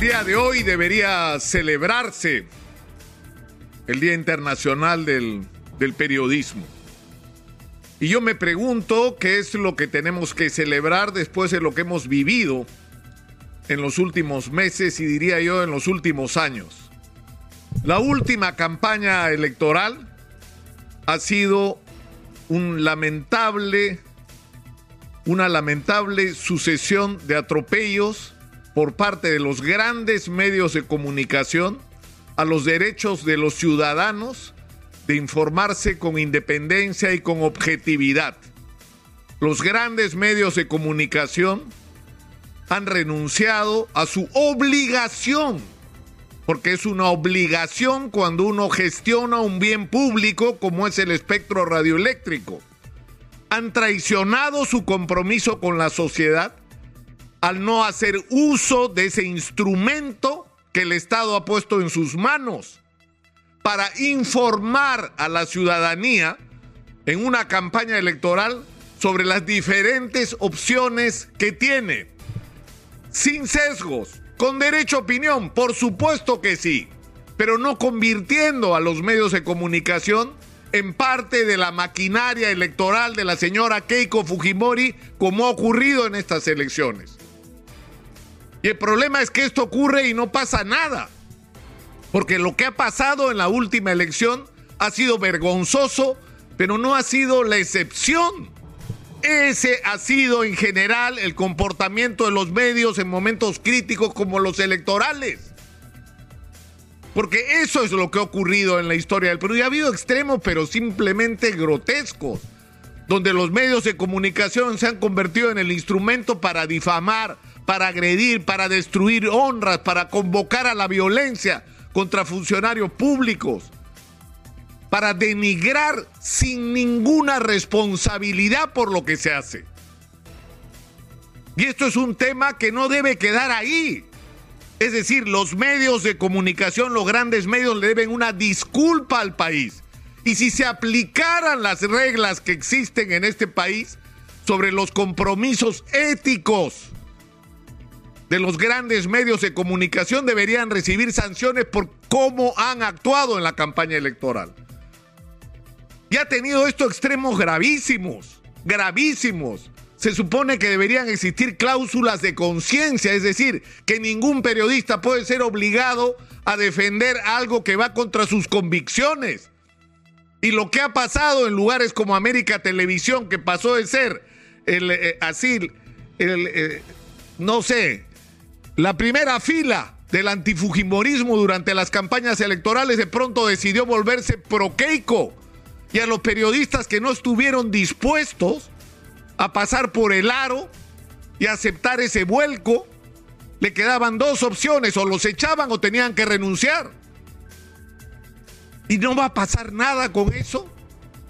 El día de hoy debería celebrarse el Día Internacional del, del Periodismo. Y yo me pregunto qué es lo que tenemos que celebrar después de lo que hemos vivido en los últimos meses y diría yo en los últimos años. La última campaña electoral ha sido un lamentable, una lamentable sucesión de atropellos por parte de los grandes medios de comunicación a los derechos de los ciudadanos de informarse con independencia y con objetividad. Los grandes medios de comunicación han renunciado a su obligación, porque es una obligación cuando uno gestiona un bien público como es el espectro radioeléctrico. Han traicionado su compromiso con la sociedad al no hacer uso de ese instrumento que el Estado ha puesto en sus manos para informar a la ciudadanía en una campaña electoral sobre las diferentes opciones que tiene. Sin sesgos, con derecho a opinión, por supuesto que sí, pero no convirtiendo a los medios de comunicación en parte de la maquinaria electoral de la señora Keiko Fujimori como ha ocurrido en estas elecciones. Y el problema es que esto ocurre y no pasa nada. Porque lo que ha pasado en la última elección ha sido vergonzoso, pero no ha sido la excepción. Ese ha sido en general el comportamiento de los medios en momentos críticos como los electorales. Porque eso es lo que ha ocurrido en la historia del Perú. Y ha habido extremos, pero simplemente grotescos, donde los medios de comunicación se han convertido en el instrumento para difamar, para agredir, para destruir honras, para convocar a la violencia contra funcionarios públicos, para denigrar sin ninguna responsabilidad por lo que se hace. Y esto es un tema que no debe quedar ahí. Es decir, los medios de comunicación, los grandes medios le deben una disculpa al país. Y si se aplicaran las reglas que existen en este país sobre los compromisos éticos de los grandes medios de comunicación deberían recibir sanciones por cómo han actuado en la campaña electoral. Y ha tenido estos extremos gravísimos, gravísimos. Se supone que deberían existir cláusulas de conciencia, es decir, que ningún periodista puede ser obligado a defender algo que va contra sus convicciones. Y lo que ha pasado en lugares como América Televisión, que pasó de ser el, eh, así, el, eh, no sé, la primera fila del antifujimorismo durante las campañas electorales de pronto decidió volverse pro Keiko y a los periodistas que no estuvieron dispuestos a pasar por el aro y aceptar ese vuelco, le quedaban dos opciones, o los echaban o tenían que renunciar. Y no va a pasar nada con eso.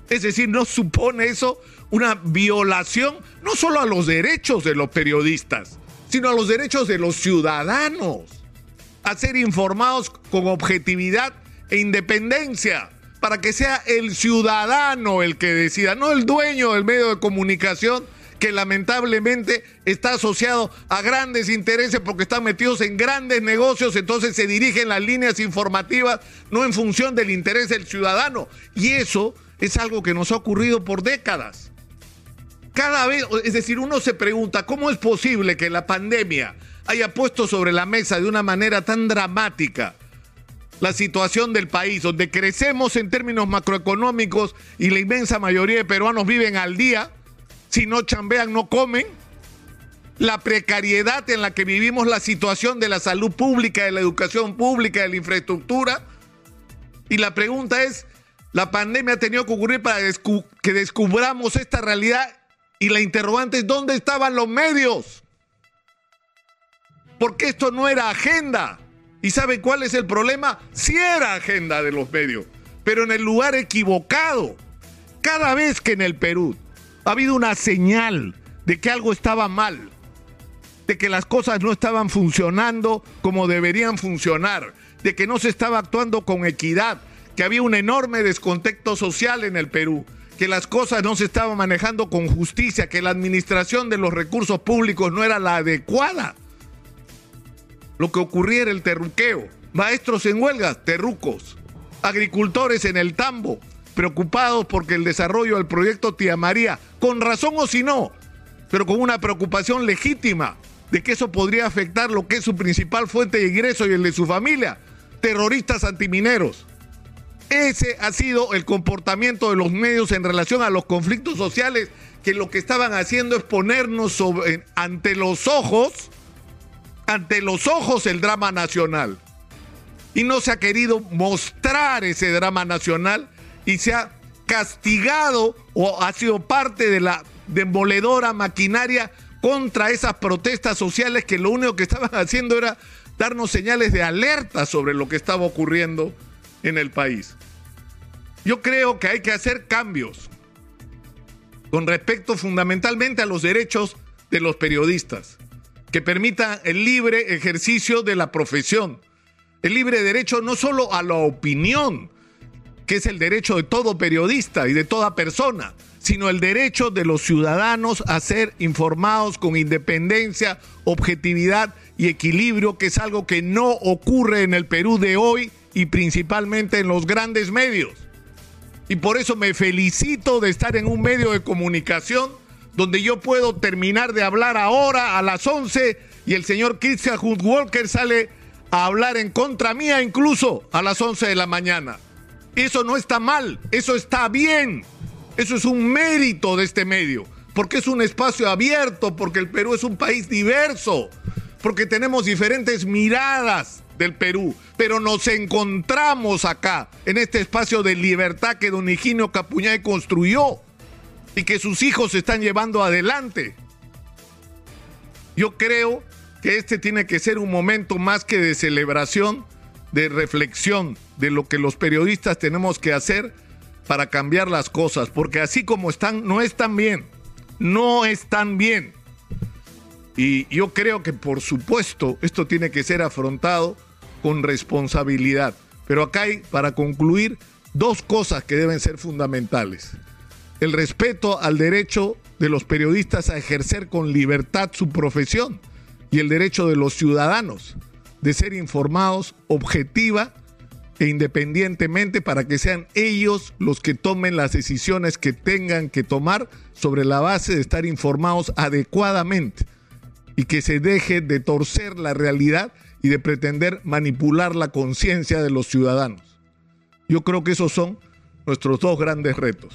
Es decir, no supone eso una violación no solo a los derechos de los periodistas, sino a los derechos de los ciudadanos, a ser informados con objetividad e independencia, para que sea el ciudadano el que decida, no el dueño del medio de comunicación que lamentablemente está asociado a grandes intereses porque están metidos en grandes negocios, entonces se dirigen las líneas informativas no en función del interés del ciudadano. Y eso es algo que nos ha ocurrido por décadas. Cada vez, es decir, uno se pregunta, ¿cómo es posible que la pandemia haya puesto sobre la mesa de una manera tan dramática la situación del país, donde crecemos en términos macroeconómicos y la inmensa mayoría de peruanos viven al día, si no chambean no comen, la precariedad en la que vivimos, la situación de la salud pública, de la educación pública, de la infraestructura. Y la pregunta es, ¿la pandemia ha tenido que ocurrir para que descubramos esta realidad y la interrogante es, ¿dónde estaban los medios? Porque esto no era agenda. ¿Y sabe cuál es el problema? Sí era agenda de los medios, pero en el lugar equivocado. Cada vez que en el Perú ha habido una señal de que algo estaba mal, de que las cosas no estaban funcionando como deberían funcionar, de que no se estaba actuando con equidad, que había un enorme descontexto social en el Perú, que las cosas no se estaban manejando con justicia, que la administración de los recursos públicos no era la adecuada. lo que ocurriera el terruqueo. Maestros en huelga, terrucos. Agricultores en el tambo, preocupados porque el desarrollo del proyecto Tía María, con razón o si no, pero con una preocupación legítima de que eso podría afectar lo que es su principal fuente de ingreso y el de su familia, terroristas antimineros. Ese ha sido el comportamiento de los medios en relación a los conflictos sociales que lo que estaban haciendo es ponernos ante los ojos, ante los ojos el drama nacional. Y no se ha querido mostrar ese drama nacional y se ha castigado o ha sido parte de la demoledora maquinaria contra esas protestas sociales que lo único que estaban haciendo era darnos señales de alerta sobre lo que estaba ocurriendo en el país. Yo creo que hay que hacer cambios con respecto fundamentalmente a los derechos de los periodistas, que permitan el libre ejercicio de la profesión, el libre derecho no solo a la opinión, que es el derecho de todo periodista y de toda persona, sino el derecho de los ciudadanos a ser informados con independencia, objetividad y equilibrio, que es algo que no ocurre en el Perú de hoy y principalmente en los grandes medios. Y por eso me felicito de estar en un medio de comunicación donde yo puedo terminar de hablar ahora a las 11 y el señor Christian Walker sale a hablar en contra mía incluso a las 11 de la mañana. Eso no está mal, eso está bien. Eso es un mérito de este medio, porque es un espacio abierto, porque el Perú es un país diverso, porque tenemos diferentes miradas del Perú, pero nos encontramos acá, en este espacio de libertad que don Higinio Capuñay construyó y que sus hijos están llevando adelante. Yo creo que este tiene que ser un momento más que de celebración, de reflexión de lo que los periodistas tenemos que hacer para cambiar las cosas, porque así como están, no están bien, no están bien. Y yo creo que por supuesto esto tiene que ser afrontado con responsabilidad. Pero acá hay, para concluir, dos cosas que deben ser fundamentales. El respeto al derecho de los periodistas a ejercer con libertad su profesión y el derecho de los ciudadanos de ser informados objetiva e independientemente para que sean ellos los que tomen las decisiones que tengan que tomar sobre la base de estar informados adecuadamente y que se deje de torcer la realidad y de pretender manipular la conciencia de los ciudadanos. Yo creo que esos son nuestros dos grandes retos.